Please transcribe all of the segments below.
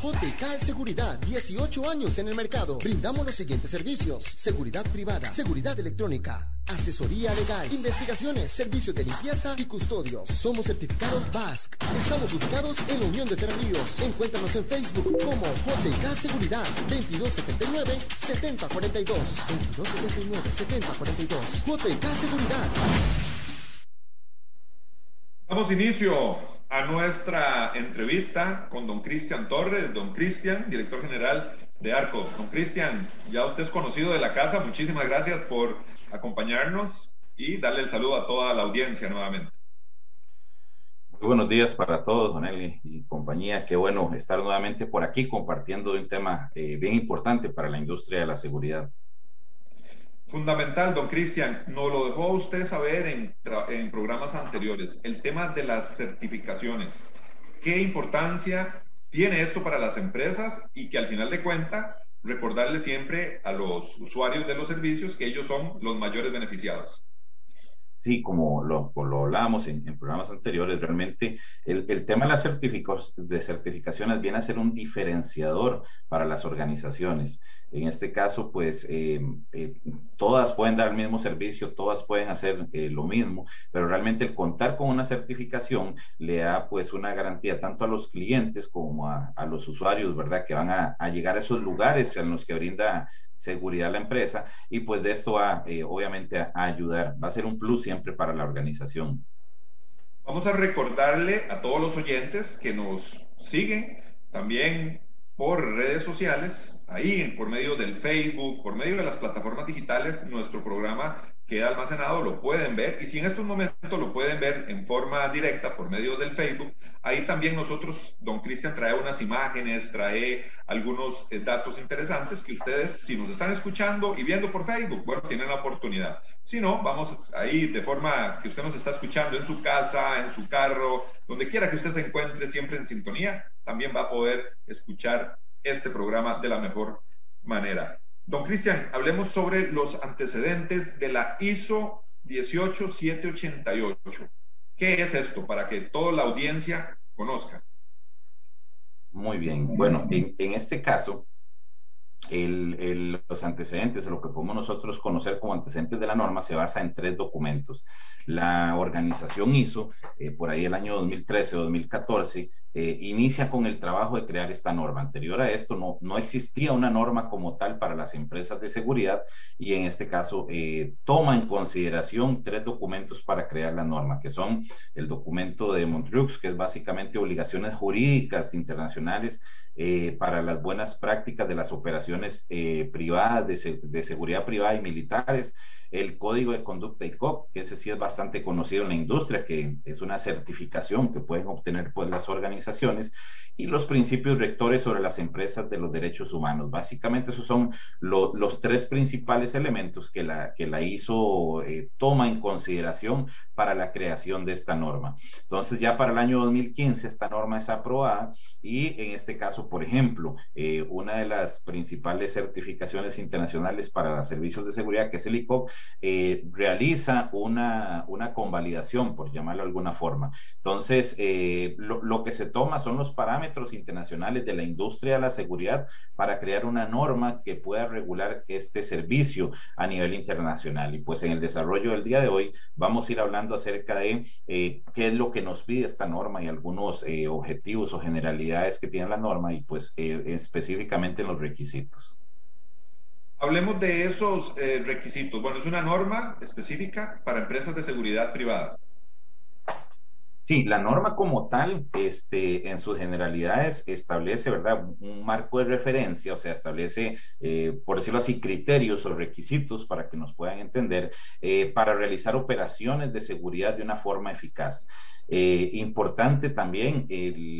JK Seguridad, 18 años en el mercado. Brindamos los siguientes servicios: seguridad privada, seguridad electrónica, asesoría legal, investigaciones, servicios de limpieza y custodios. Somos certificados BASC. Estamos ubicados en la Unión de Terríos. Encuéntranos en Facebook como JK Seguridad 2279 7042 2279 7042 JK Seguridad. Damos inicio a nuestra entrevista con don Cristian Torres. Don Cristian, director general de Arcos. Don Cristian, ya usted es conocido de la casa. Muchísimas gracias por acompañarnos y darle el saludo a toda la audiencia nuevamente. Muy buenos días para todos, don Eli y compañía. Qué bueno estar nuevamente por aquí compartiendo un tema eh, bien importante para la industria de la seguridad. Fundamental, don Cristian, nos lo dejó usted saber en, programas anteriores, el tema de las certificaciones. ¿Qué importancia tiene esto para las empresas y que al final de cuentas recordarle siempre a los usuarios de los servicios que ellos son los mayores beneficiados? Sí, como lo, lo hablábamos en, programas anteriores, realmente el, tema de las de certificaciones viene a ser un diferenciador para las organizaciones. En este caso, pues eh, eh, todas pueden dar el mismo servicio, todas pueden hacer eh, lo mismo, pero realmente el contar con una certificación le da pues una garantía tanto a los clientes como a, los usuarios, ¿verdad? Que van a, a, llegar a esos lugares en los que brinda seguridad la empresa y pues de esto va obviamente a ayudar, va a ser un plus siempre para la organización. Vamos a recordarle a todos los oyentes que nos siguen también por redes sociales, ahí por medio del Facebook, por medio de las plataformas digitales, nuestro programa queda almacenado, lo pueden ver y si en estos momentos lo pueden ver en forma directa por medio del Facebook, ahí también nosotros, don Cristian trae unas imágenes, trae algunos eh, datos interesantes que ustedes, si nos están escuchando y viendo por Facebook, bueno, tienen la oportunidad. Si no, vamos ahí de forma que usted nos está escuchando en su casa, en su carro, donde quiera que usted se encuentre, siempre en sintonía, también va a poder escuchar este programa de la mejor manera. Don Cristian, hablemos sobre los antecedentes de la ISO 18788. ¿Qué es esto para que toda la audiencia conozca? Muy bien. Bueno, en, en este caso, el, los antecedentes, lo que podemos nosotros conocer como antecedentes de la norma, se basa en tres documentos. La organización hizo, eh, por ahí el año 2013 o 2014, eh, inicia con el trabajo de crear esta norma. Anterior a esto no, no existía una norma como tal para las empresas de seguridad y en este caso eh, toma en consideración tres documentos para crear la norma, que son el documento de Montreux, que es básicamente obligaciones jurídicas internacionales eh, para las buenas prácticas de las operaciones eh, privadas, de, de, seguridad privada y militares, el código de conducta ICOP, que ese sí es bastante conocido en la industria, que es una certificación que pueden obtener pues las organizaciones, y los principios rectores sobre las empresas de los derechos humanos. Básicamente esos son los tres principales elementos que la, que la ISO eh, toma en consideración para la creación de esta norma. Entonces ya para el año 2015 esta norma es aprobada y en este caso, por ejemplo, eh, una de las principales certificaciones internacionales para servicios de seguridad, que es el ICOP, eh, realiza una, una convalidación, por llamarlo de alguna forma. Entonces, lo, lo que se toma son los parámetros internacionales de la industria de la seguridad para crear una norma que pueda regular este servicio a nivel internacional. Y pues en el desarrollo del día de hoy vamos a ir hablando acerca de eh, qué es lo que nos pide esta norma y algunos eh, objetivos o generalidades que tiene la norma y pues eh, específicamente los requisitos. Hablemos de esos requisitos. Bueno, es una norma específica para empresas de seguridad privada. Sí, la norma como tal, este, en sus generalidades, establece, ¿verdad?, un marco de referencia, o sea, establece, eh, por decirlo así, criterios o requisitos para que nos puedan entender, eh, para realizar operaciones de seguridad de una forma eficaz. Eh, importante también,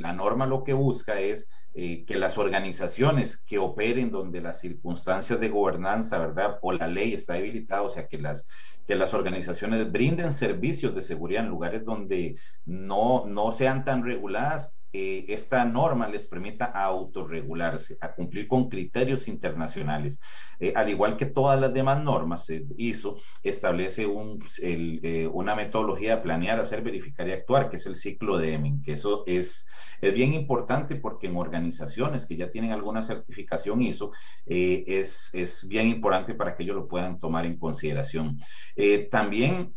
la norma lo que busca es que las organizaciones que operen donde las circunstancias de gobernanza, ¿verdad? O la ley está debilitada, o sea, que las, que las organizaciones brinden servicios de seguridad en lugares donde no, no sean tan reguladas, eh, esta norma les permita autorregularse, a cumplir con criterios internacionales. Eh, al igual que todas las demás normas, se hizo, establece un, eh, una metodología de planear, hacer, verificar y actuar, que es el ciclo de Emin, que eso es, es bien importante porque en organizaciones que ya tienen alguna certificación ISO, es, es bien importante para que ellos lo puedan tomar en consideración. también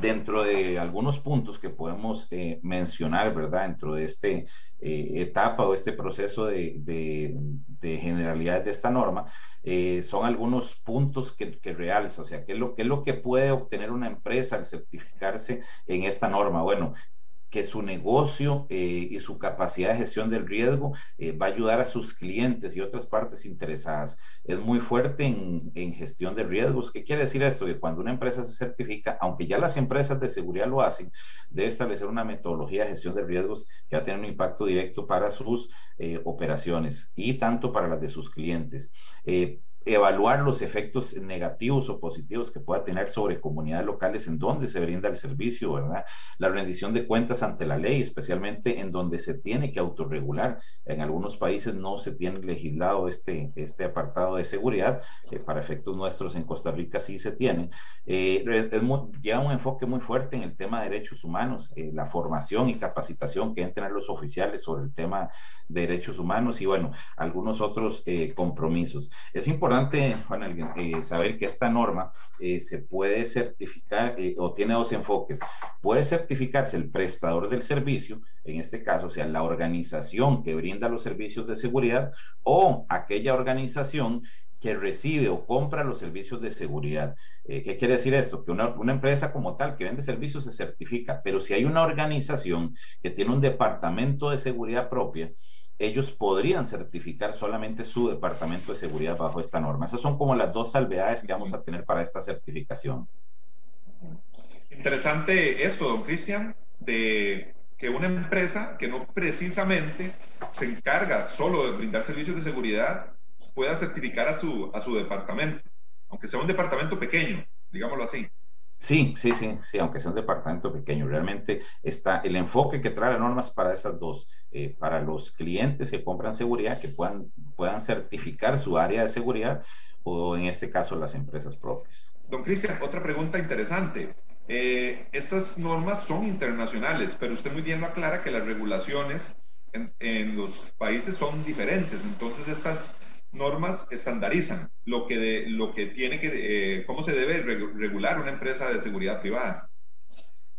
dentro de algunos puntos que podemos eh, mencionar, ¿verdad? Dentro de esta eh, etapa o este proceso de, de, generalidades de esta norma, eh, son algunos puntos que, que, realza, o sea, ¿qué es, lo, ¿qué es lo que puede obtener una empresa al certificarse en esta norma? Bueno, que su negocio eh, y su capacidad de gestión del riesgo eh, va a ayudar a sus clientes y otras partes interesadas. Es muy fuerte en, gestión de riesgos. ¿Qué quiere decir esto? Que cuando una empresa se certifica, aunque ya las empresas de seguridad lo hacen, debe establecer una metodología de gestión de riesgos que va a tener un impacto directo para sus eh, operaciones y tanto para las de sus clientes evaluar los efectos negativos o positivos que pueda tener sobre comunidades locales en donde se brinda el servicio, ¿verdad? La rendición de cuentas ante la ley, especialmente en donde se tiene que autorregular. En algunos países no se tiene legislado este, este apartado de seguridad, eh, para efectos nuestros en Costa Rica sí se tiene. Eh, lleva un enfoque muy fuerte en el tema de derechos humanos, eh, la formación y capacitación que deben tener los oficiales sobre el tema de derechos humanos y bueno, algunos otros eh, compromisos. Es importante, Juan, eh, saber que esta norma eh, se puede certificar o tiene dos enfoques. Puede certificarse el prestador del servicio, en este caso, o sea, la organización que brinda los servicios de seguridad o aquella organización que recibe o compra los servicios de seguridad. ¿Qué quiere decir esto? Que una, una, empresa como tal que vende servicios se certifica, pero si hay una organización que tiene un departamento de seguridad propia, ellos podrían certificar solamente su departamento de seguridad bajo esta norma. Esas son como las dos salvedades que vamos a tener para esta certificación. Interesante esto, don Cristian, de que una empresa que no precisamente se encarga solo de brindar servicios de seguridad pueda certificar a su, a su departamento, aunque sea un departamento pequeño, digámoslo así. Sí, sí, sí, sí, aunque sea un departamento pequeño, realmente está el enfoque que trae la norma es para esas dos, eh, para los clientes que compran seguridad, que puedan, puedan certificar su área de seguridad o en este caso las empresas propias. Don Cristian, otra pregunta interesante. Eh, estas normas son internacionales, pero usted muy bien lo aclara que las regulaciones en, en los países son diferentes, entonces estas normas estandarizan lo que, de, lo que tiene que, eh, cómo se debe regular una empresa de seguridad privada.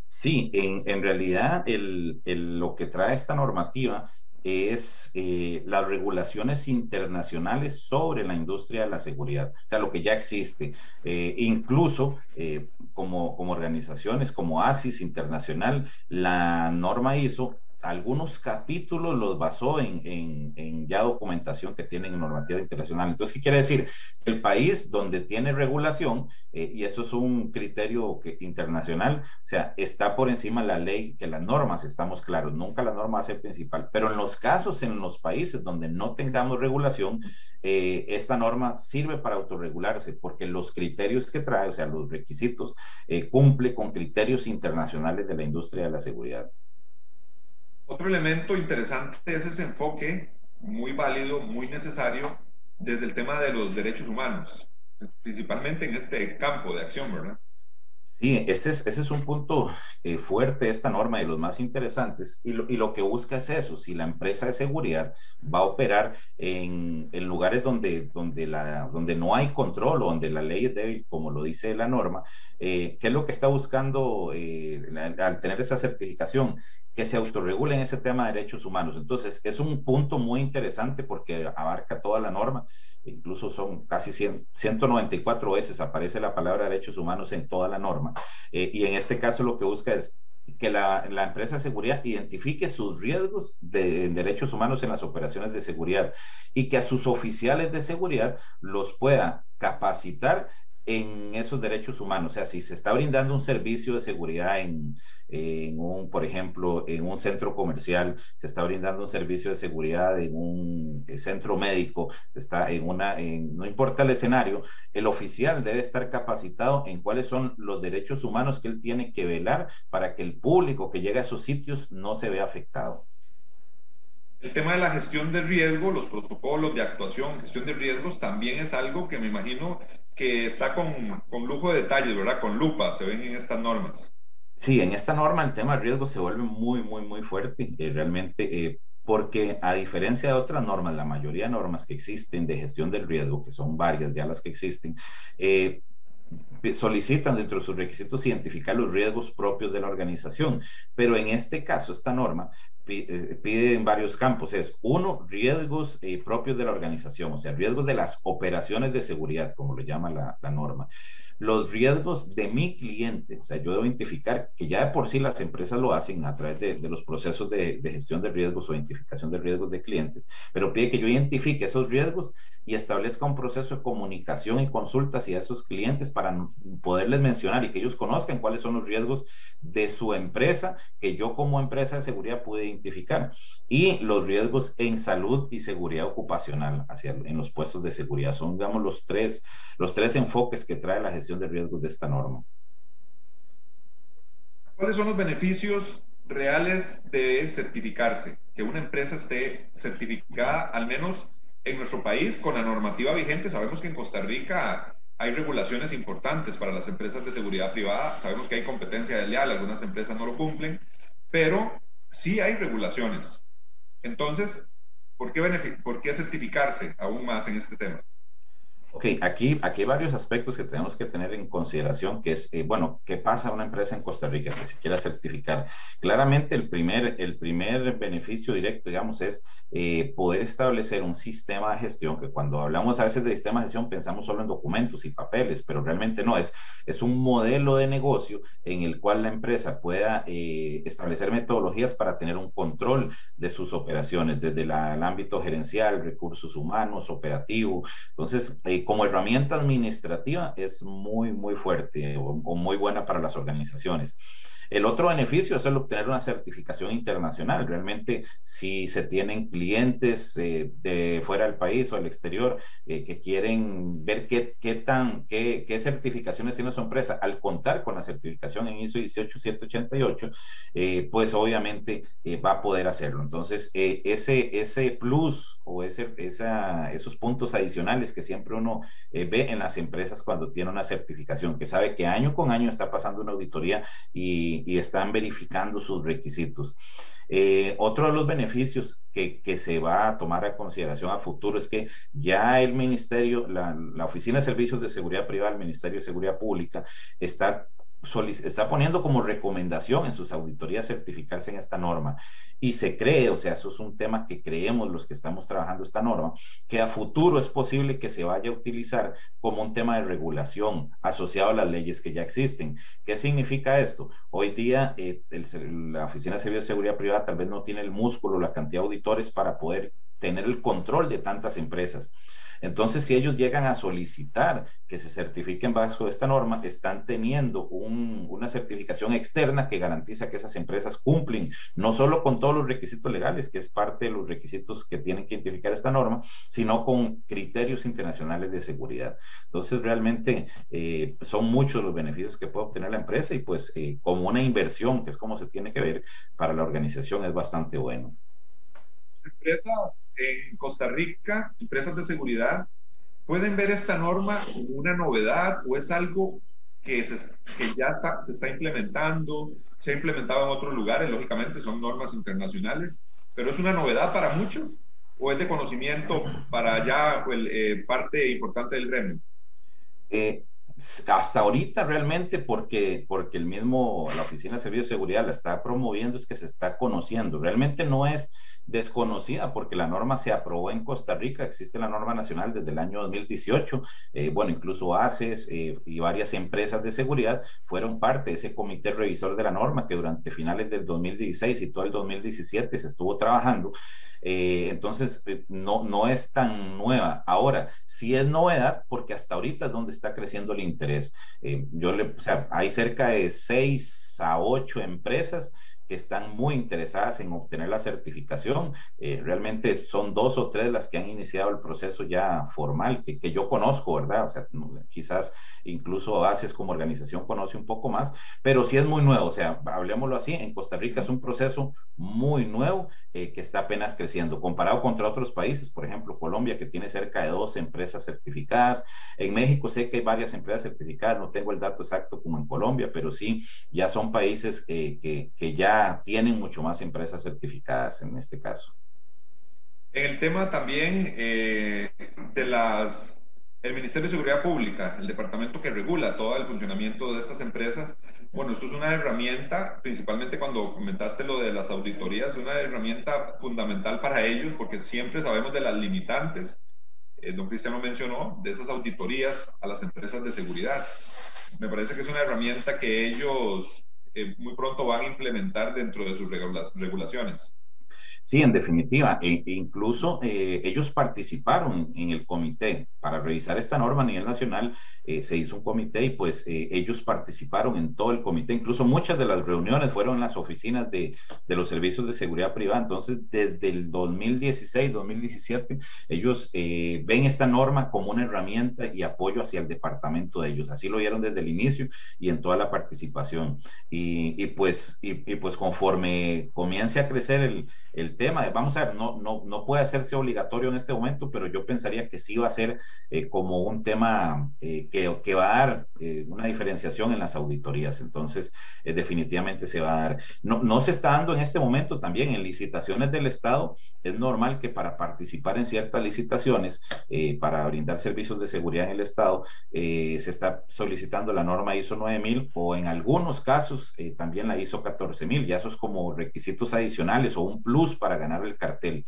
Sí, en, en realidad el, el, lo que trae esta normativa es eh, las regulaciones internacionales sobre la industria de la seguridad, o sea, lo que ya existe. Eh, incluso eh, como, como organizaciones como ASIS Internacional, la norma ISO algunos capítulos los basó en, ya documentación que tienen en normativa internacional. Entonces, ¿qué quiere decir? El país donde tiene regulación, eh, y eso es un criterio internacional, o sea, está por encima la ley que las normas, estamos claros, nunca la norma ser principal, pero en los casos, en los países donde no tengamos regulación, eh, esta norma sirve para autorregularse, porque los criterios que trae, o sea, los requisitos, eh, cumple con criterios internacionales de la industria de la seguridad. Otro elemento interesante es ese enfoque muy válido, muy necesario desde el tema de los derechos humanos, principalmente en este campo de acción, ¿verdad? Sí, ese es, ese es un punto eh, fuerte de esta norma y los más interesantes. Y lo, y lo, que busca es eso, si la empresa de seguridad va a operar en, en lugares donde, donde, la, donde no hay control o donde la ley es débil, como lo dice la norma, eh, ¿qué es lo que está buscando eh, al tener esa certificación? Que se autorregulen ese tema de derechos humanos. Entonces, es un punto muy interesante porque abarca toda la norma, incluso son casi 100, 194 veces aparece la palabra derechos humanos en toda la norma. Eh, y en este caso lo que busca es que la, la, empresa de seguridad identifique sus riesgos de, de, derechos humanos en las operaciones de seguridad y que a sus oficiales de seguridad los pueda capacitar en esos derechos humanos. O sea, si se está brindando un servicio de seguridad en, en un, por ejemplo, en un centro comercial, se está brindando un servicio de seguridad en un eh, centro médico, se está en una, en, no importa el escenario, el oficial debe estar capacitado en cuáles son los derechos humanos que él tiene que velar para que el público que llega a esos sitios no se vea afectado. El tema de la gestión de riesgo, los protocolos de actuación, gestión de riesgos, también es algo que me imagino que está con, con lujo de detalles, ¿verdad? Con lupa, se ven en estas normas. Sí, en esta norma el tema de riesgo se vuelve muy, muy, muy fuerte. Eh, realmente, eh, porque a diferencia de otras normas, la mayoría de normas que existen de gestión del riesgo, que son varias ya las que existen, eh, solicitan dentro de sus requisitos identificar los riesgos propios de la organización. Pero en este caso, esta norma pide, en varios campos. Es uno, riesgos propios de la organización, o sea, riesgos de las operaciones de seguridad, como lo llama la, la norma los riesgos de mi cliente. O sea, yo debo identificar que ya de por sí las empresas lo hacen a través de, los procesos de, de, gestión de riesgos o identificación de riesgos de clientes, pero pide que yo identifique esos riesgos y establezca un proceso de comunicación y consulta hacia esos clientes para poderles mencionar y que ellos conozcan cuáles son los riesgos de su empresa que yo como empresa de seguridad pude identificar y los riesgos en salud y seguridad ocupacional hacia, en los puestos de seguridad. Son, digamos, los tres, los tres enfoques que trae la gestión de riesgos de esta norma. ¿Cuáles son los beneficios reales de certificarse? Que una empresa esté certificada al menos en nuestro país, con la normativa vigente, sabemos que en Costa Rica hay regulaciones importantes para las empresas de seguridad privada. Sabemos que hay competencia desleal, algunas empresas no lo cumplen, pero sí hay regulaciones. Entonces, ¿por qué, ¿por qué certificarse aún más en este tema? Ok, aquí, aquí hay varios aspectos que tenemos que tener en consideración, que es, eh, bueno, ¿qué pasa a una empresa en Costa Rica que se quiera certificar? Claramente el primer, el primer beneficio directo, digamos, es eh, poder establecer un sistema de gestión, que cuando hablamos a veces de sistema de gestión pensamos solo en documentos y papeles, pero realmente no, es, es un modelo de negocio en el cual la empresa pueda eh, establecer metodologías para tener un control de sus operaciones, desde el ámbito gerencial, recursos humanos, operativo. Entonces, como herramienta administrativa es muy, muy fuerte o, muy buena para las organizaciones. El otro beneficio es el obtener una certificación internacional. Realmente, si se tienen clientes eh, de fuera del país o del exterior eh, que quieren ver qué, qué tan, qué, qué, certificaciones tiene su empresa, al contar con la certificación en ISO 18788, eh, pues obviamente va a poder hacerlo. Entonces, ese, ese plus o ese, esa, esos puntos adicionales que siempre uno ve en las empresas cuando tiene una certificación, que sabe que año con año está pasando una auditoría y y, están verificando sus requisitos. Eh, otro de los beneficios que, que, se va a tomar a consideración a futuro es que ya el Ministerio, la, la Oficina de Servicios de Seguridad Privada, el Ministerio de Seguridad Pública, está está poniendo como recomendación en sus auditorías certificarse en esta norma y se cree, o sea, eso es un tema que creemos los que estamos trabajando esta norma, que a futuro es posible que se vaya a utilizar como un tema de regulación asociado a las leyes que ya existen. ¿Qué significa esto? Hoy día eh, la Oficina de Seguridad Privada tal vez no tiene el músculo, la cantidad de auditores para poder tener el control de tantas empresas. Entonces, si ellos llegan a solicitar que se certifiquen bajo esta norma, están teniendo una certificación externa que garantiza que esas empresas cumplen no solo con todos los requisitos legales, que es parte de los requisitos que tienen que identificar esta norma, sino con criterios internacionales de seguridad. Entonces, realmente eh, son muchos los beneficios que puede obtener la empresa y pues eh, como una inversión, que es como se tiene que ver, para la organización es bastante bueno. Empresas en Costa Rica, empresas de seguridad, pueden ver esta norma como una novedad o es algo que, que ya está, se está implementando, se ha implementado en otros lugares, lógicamente son normas internacionales, pero es una novedad para muchos o es de conocimiento para ya pues, eh, parte importante del gremio. Eh, hasta ahorita realmente porque, porque el mismo, la Oficina de Servicios de Seguridad la está promoviendo, es que se está conociendo. Realmente no es desconocida porque la norma se aprobó en Costa Rica, existe la norma nacional desde el año 2018, eh, bueno, incluso ACES eh, y varias empresas de seguridad fueron parte de ese comité revisor de la norma que durante finales del 2016 y todo el 2017 se estuvo trabajando. Eh, entonces, no, no es tan nueva. Ahora, sí es novedad porque hasta ahorita es donde está creciendo el interés. yo le, o sea, hay cerca de seis a ocho empresas que están muy interesadas en obtener la certificación. Eh, realmente son dos o tres las que han iniciado el proceso ya formal, que, que yo conozco, ¿verdad? O sea, quizás incluso ACES como organización conoce un poco más, pero sí es muy nuevo, o sea, hablemoslo así, en Costa Rica es un proceso muy nuevo eh, que está apenas creciendo, comparado contra otros países, por ejemplo, Colombia, que tiene cerca de 12 empresas certificadas, en México sé que hay varias empresas certificadas, no tengo el dato exacto como en Colombia, pero sí, ya son países eh, que, que ya tienen mucho más empresas certificadas en este caso. En el tema también eh, de las el Ministerio de Seguridad Pública, el departamento que regula todo el funcionamiento de estas empresas, bueno, esto es una herramienta, principalmente cuando comentaste lo de las auditorías, una herramienta fundamental para ellos porque siempre sabemos de las limitantes, eh, don Cristiano mencionó, de esas auditorías a las empresas de seguridad. Me parece que es una herramienta que ellos eh, muy pronto van a implementar dentro de sus regulaciones. Sí, en definitiva, e, incluso eh, ellos participaron en el comité para revisar esta norma a nivel nacional. Eh, se hizo un comité y pues eh, ellos participaron en todo el comité. Incluso muchas de las reuniones fueron en las oficinas de, de los servicios de seguridad privada. Entonces, desde el 2016, 2017, ellos ven esta norma como una herramienta y apoyo hacia el departamento de ellos. Así lo vieron desde el inicio y en toda la participación. Y, y pues, y, y, pues conforme comience a crecer el, el tema. Vamos a ver, no, no, no puede hacerse obligatorio en este momento, pero yo pensaría que sí va a ser eh, como un tema eh, que, que, va a dar eh, una diferenciación en las auditorías. Entonces, definitivamente se va a dar. No, no se está dando en este momento también en licitaciones del Estado. Es normal que para participar en ciertas licitaciones, para brindar servicios de seguridad en el Estado, se está solicitando la norma ISO 9000 o en algunos casos también la ISO 14000. Ya esos como requisitos adicionales o un plus para ganar el cartel.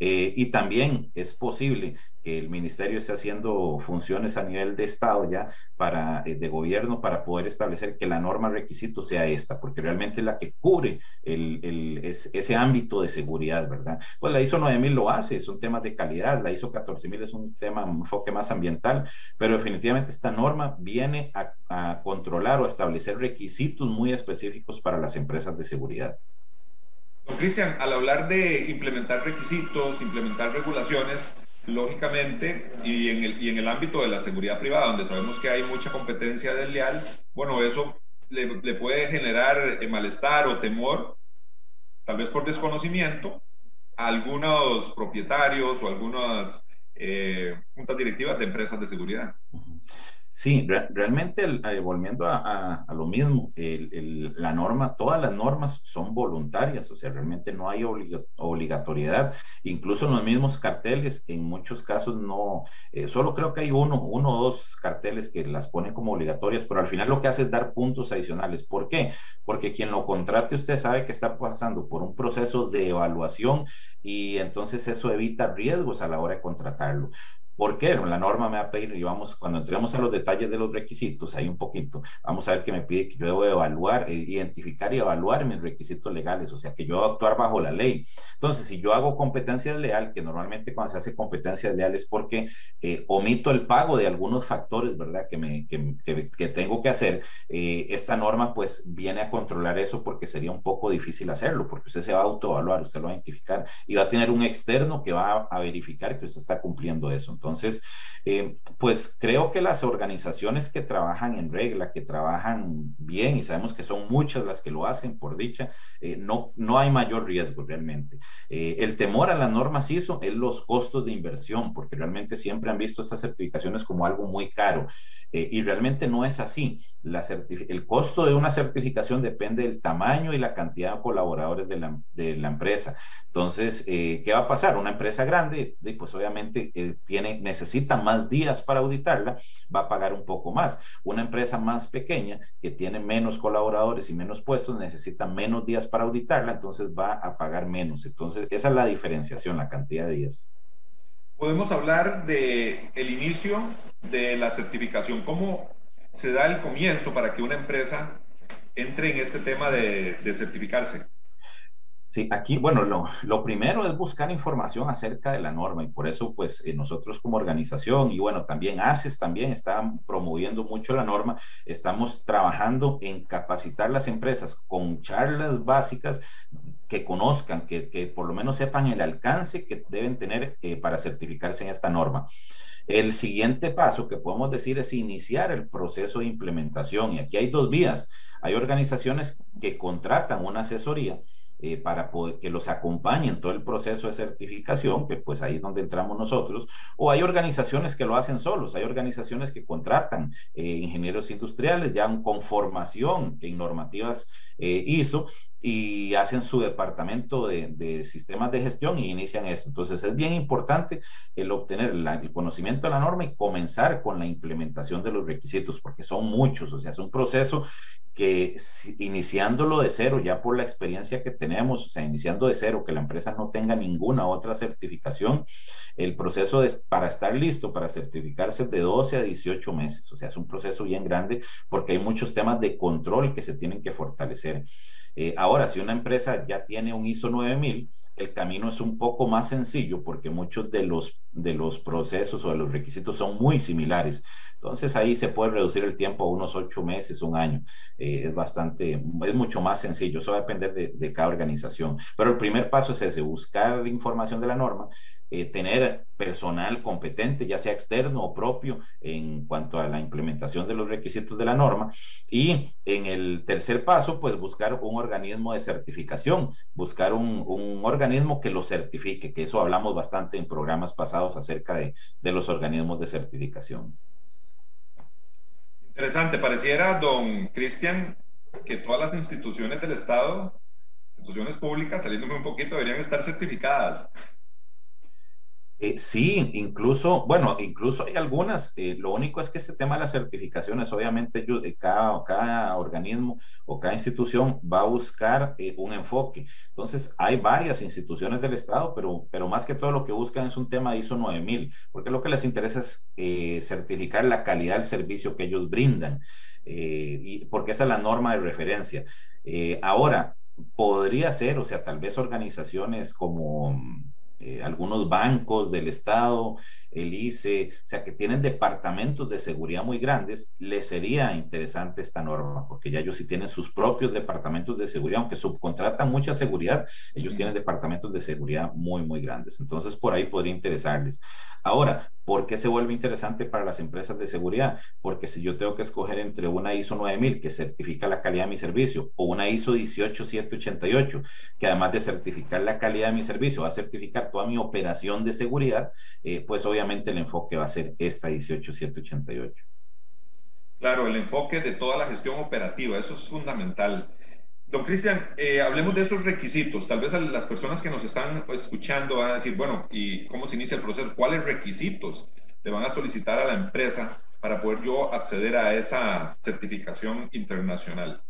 Eh, y también es posible que el ministerio esté haciendo funciones a nivel de Estado ya para, eh, de gobierno para poder establecer que la norma requisito sea esta, porque realmente es la que cubre el, el, ese ámbito de seguridad, ¿verdad? Pues la ISO 9000 lo hace, es un tema de calidad, la ISO 14000 es un tema, un enfoque más ambiental, pero definitivamente esta norma viene a, a controlar o a establecer requisitos muy específicos para las empresas de seguridad. Cristian, al hablar de implementar requisitos, implementar regulaciones, lógicamente, y en, el, y en el ámbito de la seguridad privada, donde sabemos que hay mucha competencia desleal, bueno, eso le, puede generar eh, malestar o temor, tal vez por desconocimiento, a algunos propietarios o algunas eh, juntas directivas de empresas de seguridad. Sí, realmente eh, volviendo a, lo mismo, la norma, todas las normas son voluntarias, o sea, realmente no hay obligatoriedad. Incluso en los mismos carteles, en muchos casos no, eh, solo creo que hay uno, uno o dos carteles que las ponen como obligatorias, pero al final lo que hace es dar puntos adicionales. ¿Por qué? Porque quien lo contrate usted sabe que está pasando por un proceso de evaluación y entonces eso evita riesgos a la hora de contratarlo. ¿Por qué? La norma me va a pedir, y vamos, cuando entremos a los detalles de los requisitos, ahí un poquito, vamos a ver que me pide que yo debo evaluar, eh, identificar y evaluar mis requisitos legales, o sea, que yo debo actuar bajo la ley. Entonces, si yo hago competencia leal, que normalmente cuando se hace competencia leal es porque eh, omito el pago de algunos factores, ¿verdad?, que, me, que, que, tengo que hacer, eh, esta norma pues viene a controlar eso porque sería un poco difícil hacerlo, porque usted se va a autoevaluar, usted lo va a identificar y va a tener un externo que va a, a verificar que usted está cumpliendo eso. Entonces, entonces, eh, pues creo que las organizaciones que trabajan en regla, que trabajan bien, y sabemos que son muchas las que lo hacen por dicha, eh, no, no hay mayor riesgo realmente. Eh, el temor a las normas ISO es los costos de inversión, porque realmente siempre han visto estas certificaciones como algo muy caro. Y realmente no es así. El costo de una certificación depende del tamaño y la cantidad de colaboradores de la, empresa. Entonces, ¿qué va a pasar? Una empresa grande, pues obviamente tiene, necesita más días para auditarla, va a pagar un poco más. Una empresa más pequeña que tiene menos colaboradores y menos puestos necesita menos días para auditarla, entonces va a pagar menos. Entonces, esa es la diferenciación, la cantidad de días. Podemos hablar de el inicio de la certificación, cómo se da el comienzo para que una empresa entre en este tema de, de certificarse. Sí, aquí, bueno, lo, lo, primero es buscar información acerca de la norma y por eso, pues, eh, nosotros como organización y bueno, también ACES también está promoviendo mucho la norma, estamos trabajando en capacitar las empresas con charlas básicas que conozcan, que, que por lo menos sepan el alcance que deben tener eh, para certificarse en esta norma. El siguiente paso que podemos decir es iniciar el proceso de implementación y aquí hay dos vías. Hay organizaciones que contratan una asesoría eh, para poder, que los acompañen en todo el proceso de certificación, que pues ahí es donde entramos nosotros, o hay organizaciones que lo hacen solos, hay organizaciones que contratan eh, ingenieros industriales ya con formación en normativas eh, ISO y hacen su departamento de, sistemas de gestión y inician esto. Entonces es bien importante el obtener el conocimiento de la norma y comenzar con la implementación de los requisitos, porque son muchos, o sea, es un proceso que iniciándolo de cero, ya por la experiencia que tenemos, o sea, iniciando de cero, que la empresa no tenga ninguna otra certificación, el proceso de, para estar listo para certificarse de 12 a 18 meses, o sea, es un proceso bien grande porque hay muchos temas de control que se tienen que fortalecer. Eh, ahora, si una empresa ya tiene un ISO 9000, el camino es un poco más sencillo porque muchos de los, de los procesos o de los requisitos son muy similares. Entonces ahí se puede reducir el tiempo a unos ocho meses, un año. Eh, es bastante, es mucho más sencillo. Eso va a depender de, de, cada organización. Pero el primer paso es ese, buscar información de la norma, eh, tener personal competente, ya sea externo o propio, en cuanto a la implementación de los requisitos de la norma. Y en el tercer paso, pues buscar un organismo de certificación, buscar un, un organismo que lo certifique, que eso hablamos bastante en programas pasados acerca de, de los organismos de certificación. Interesante, pareciera, don Cristian, que todas las instituciones del Estado, instituciones públicas, saliéndome un poquito, deberían estar certificadas. Eh, sí, incluso, bueno, incluso hay algunas, eh, lo único es que ese tema de las certificaciones, obviamente eh, cada, cada organismo o cada institución va a buscar un enfoque. Entonces, hay varias instituciones del Estado, pero, pero más que todo lo que buscan es un tema de ISO 9000, porque lo que les interesa es certificar la calidad del servicio que ellos brindan, y, porque esa es la norma de referencia. ahora, podría ser, o sea, tal vez organizaciones como eh, algunos bancos del Estado, el ICE, o sea, que tienen departamentos de seguridad muy grandes, les sería interesante esta norma, porque ya ellos sí tienen sus propios departamentos de seguridad, aunque subcontratan mucha seguridad, ellos tienen departamentos de seguridad muy, muy grandes. Entonces, por ahí podría interesarles. Ahora, ¿por qué se vuelve interesante para las empresas de seguridad? Porque si yo tengo que escoger entre una ISO 9000 que certifica la calidad de mi servicio o una ISO 18788 que además de certificar la calidad de mi servicio va a certificar toda mi operación de seguridad, eh, pues obviamente el enfoque va a ser esta 18788. Claro, el enfoque de toda la gestión operativa, eso es fundamental. Don Cristian, eh, hablemos de esos requisitos. Tal vez las personas que nos están escuchando van a decir, bueno, ¿y cómo se inicia el proceso? ¿Cuáles requisitos le van a solicitar a la empresa para poder yo acceder a esa certificación internacional?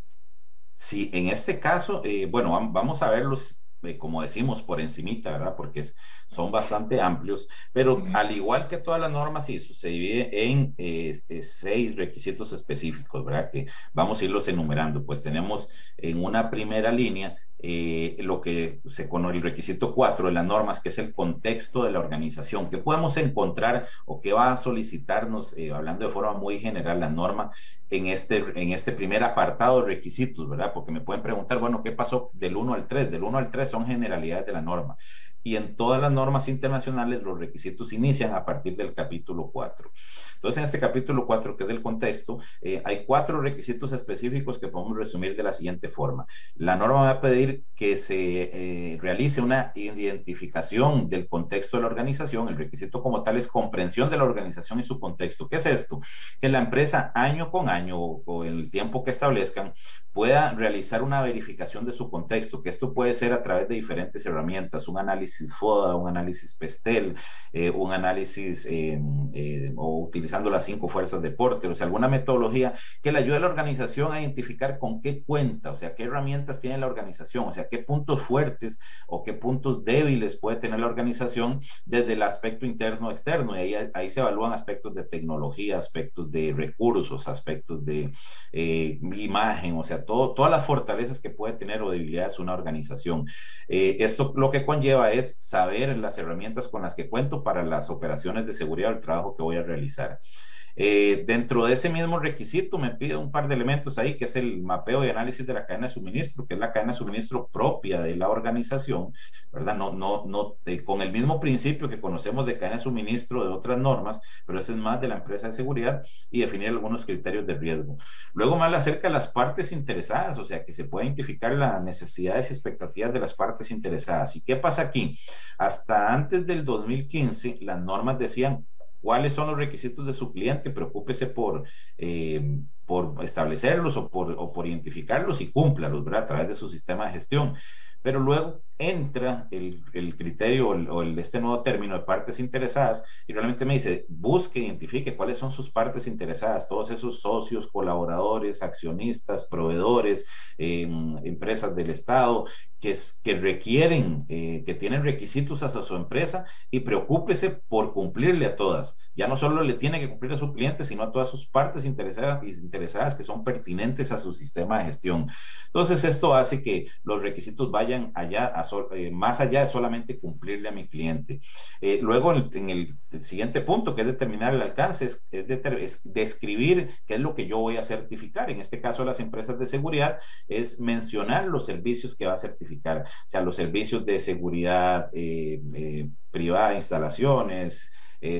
Sí, en este caso, eh, bueno, vamos a verlos, eh, como decimos, por encimita, ¿verdad? Porque es, son bastante amplios, pero al igual que todas las normas ISO, se divide en eh, eh, seis requisitos específicos, ¿verdad? Que vamos a irlos enumerando. Pues tenemos en una primera línea eh, lo que se conoce el requisito 4 de las normas, que es el contexto de la organización. ¿Qué podemos encontrar o qué va a solicitarnos, hablando de forma muy general, la norma en este, en este primer apartado de requisitos, ¿verdad? Porque me pueden preguntar, bueno, ¿qué pasó del 1 al 3? Del 1 al 3 son generalidades de la norma y en todas las normas internacionales los requisitos inician a partir del capítulo 4. Entonces, en este capítulo 4, que es del contexto, eh, hay cuatro requisitos específicos que podemos resumir de la siguiente forma. La norma va a pedir que se eh, realice una identificación del contexto de la organización. El requisito como tal es comprensión de la organización y su contexto. ¿Qué es esto? Que la empresa año con año o, o en el tiempo que establezcan pueda realizar una verificación de su contexto, que esto puede ser a través de diferentes herramientas, un análisis FODA, un análisis PESTEL, eh, un análisis em, eh, o utilizando las cinco fuerzas de Porter, o sea, alguna metodología que le ayude a la organización a identificar con qué cuenta, o sea, qué herramientas tiene la organización, o sea, qué puntos fuertes o qué puntos débiles puede tener la organización desde el aspecto interno externo, y ahí, ahí se evalúan aspectos de tecnología, aspectos de recursos, aspectos de eh, imagen, o sea, todas las fortalezas que puede tener o debilidades una organización. Eh, esto lo que conlleva es saber las herramientas con las que cuento para las operaciones de seguridad o el trabajo que voy a realizar. Eh, dentro de ese mismo requisito me pide un par de elementos ahí, que es el mapeo y análisis de la cadena de suministro, que es la cadena de suministro propia de la organización, ¿verdad? No, no, no, con el mismo principio que conocemos de cadena de suministro de otras normas, pero ese es más de la empresa de seguridad y definir algunos criterios de riesgo. Luego más acerca de las partes interesadas, o sea, que se puede identificar las necesidades y expectativas de las partes interesadas. ¿Y qué pasa aquí? Hasta antes del 2015, las normas decían cuáles son los requisitos de su cliente, preocúpese por, eh, por establecerlos o por, o por identificarlos y cúmplalos, ¿verdad? A través de su sistema de gestión. Pero luego entra el, el criterio o, el, este nuevo término de partes interesadas y realmente me dice, busque, identifique cuáles son sus partes interesadas, todos esos socios, colaboradores, accionistas, proveedores, em, empresas del Estado que, que requieren, eh, que tienen requisitos hacia su empresa y preocúpese por cumplirle a todas. Ya no solo le tiene que cumplir a su cliente, sino a todas sus partes interesadas, interesadas que son pertinentes a su sistema de gestión. Entonces, esto hace que los requisitos vayan allá a eh, más allá de solamente cumplirle a mi cliente. Eh, luego, en el, siguiente punto, que es determinar el alcance, es, es, describir qué es lo que yo voy a certificar. En este caso, las empresas de seguridad es mencionar los servicios que va a certificar, o sea, los servicios de seguridad eh, privada, instalaciones,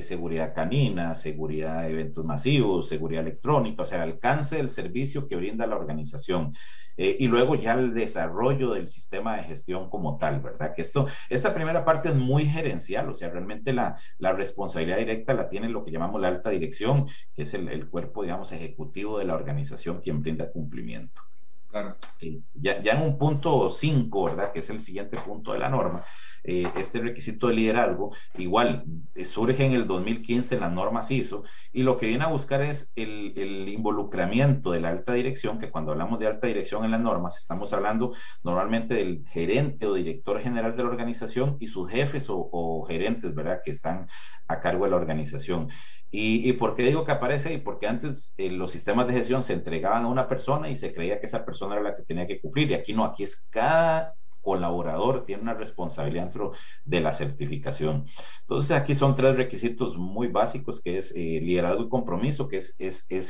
seguridad canina, seguridad de eventos masivos, seguridad electrónica, o sea, el alcance del servicio que brinda la organización. Eh, y luego ya el desarrollo del sistema de gestión como tal, ¿verdad? Que esto, esta primera parte es muy gerencial, o sea, realmente la, la responsabilidad directa la tiene lo que llamamos la alta dirección, que es el, el cuerpo, digamos, ejecutivo de la organización quien brinda cumplimiento. Claro. Eh, ya, ya en un punto 5, ¿verdad? Que es el siguiente punto de la norma, eh, este requisito de liderazgo, igual eh, surge en el 2015 en las normas ISO, y lo que viene a buscar es el, involucramiento de la alta dirección, que cuando hablamos de alta dirección en las normas, estamos hablando normalmente del gerente o director general de la organización y sus jefes o, gerentes, ¿verdad?, que están a cargo de la organización. ¿Y, y por qué digo que aparece ahí? Porque antes eh, los sistemas de gestión se entregaban a una persona y se creía que esa persona era la que tenía que cumplir. Y aquí no, aquí es cada colaborador tiene una responsabilidad dentro de la certificación. Entonces aquí son tres requisitos muy básicos que es eh, liderazgo y compromiso, que es, es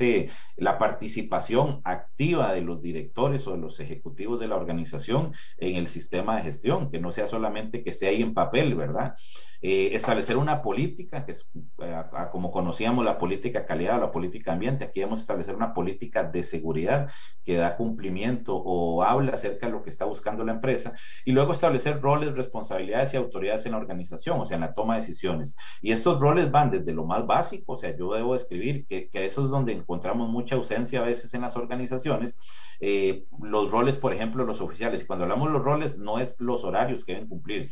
la participación activa de los directores o de los ejecutivos de la organización en el sistema de gestión, que no sea solamente que esté ahí en papel, ¿verdad? Eh, establecer una política, que es eh, como conocíamos la política calidad o la política ambiente, aquí debemos establecer una política de seguridad que da cumplimiento o habla acerca de lo que está buscando la empresa, y luego establecer roles, responsabilidades y autoridades en la organización, o sea, en la toma de decisiones. Y estos roles van desde lo más básico, o sea, yo debo escribir que, que eso es donde encontramos mucha ausencia a veces en las organizaciones, eh, los roles, por ejemplo, los oficiales. Cuando hablamos de los roles, no es los horarios que deben cumplir,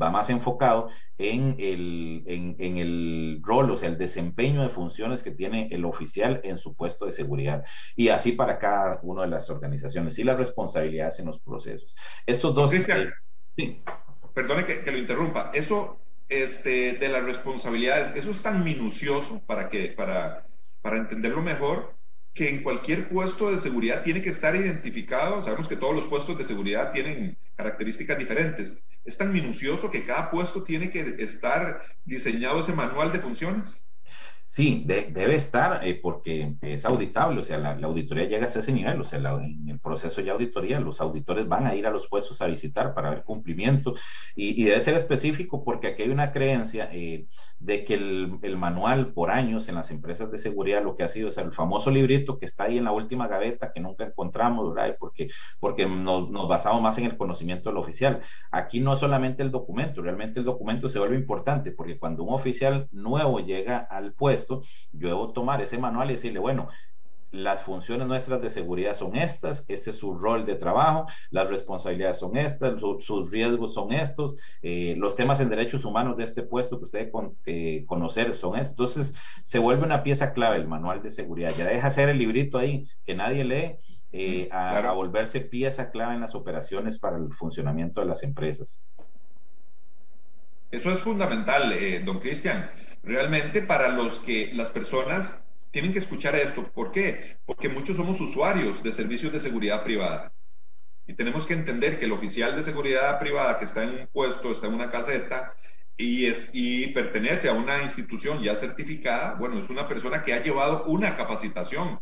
va más enfocado en el, en, el rol, o sea, el desempeño de funciones que tiene el oficial en su puesto de seguridad. Y así para cada una de las organizaciones y las responsabilidades en los procesos. Estos dos... Cristian, sí. perdone que, que, lo interrumpa. Eso este, de las responsabilidades, eso es tan minucioso para, que, para, para entenderlo mejor que en cualquier puesto de seguridad tiene que estar identificado. Sabemos que todos los puestos de seguridad tienen características diferentes es tan minucioso que cada puesto tiene que estar diseñado ese manual de funciones. Sí, debe estar eh, porque es auditable, o sea, la, auditoría llega a ese nivel, o sea, en el proceso de auditoría los auditores van a ir a los puestos a visitar para ver cumplimiento y, debe ser específico porque aquí hay una creencia eh, de que el, manual por años en las empresas de seguridad lo que ha sido es el famoso librito que está ahí en la última gaveta que nunca encontramos, ¿verdad? Porque, porque nos, nos basamos más en el conocimiento del oficial. Aquí no solamente el documento, realmente el documento se vuelve importante porque cuando un oficial nuevo llega al puesto, yo debo tomar ese manual y decirle, bueno, las funciones nuestras de seguridad son estas, este es su rol de trabajo, las responsabilidades son estas, sus riesgos son estos, eh, los temas en derechos humanos de este puesto que usted debe con, eh, conocer son estos. Entonces, se vuelve una pieza clave el manual de seguridad. Ya deja ser el librito ahí que nadie lee eh, a, a, volverse pieza clave en las operaciones para el funcionamiento de las empresas. Eso es fundamental, don Cristian realmente para los que las personas tienen que escuchar esto. ¿Por qué? Porque muchos somos usuarios de servicios de seguridad privada. Y tenemos que entender que el oficial de seguridad privada que está en un puesto, está en una caseta y, es, y pertenece a una institución ya certificada, bueno, es una persona que ha llevado una capacitación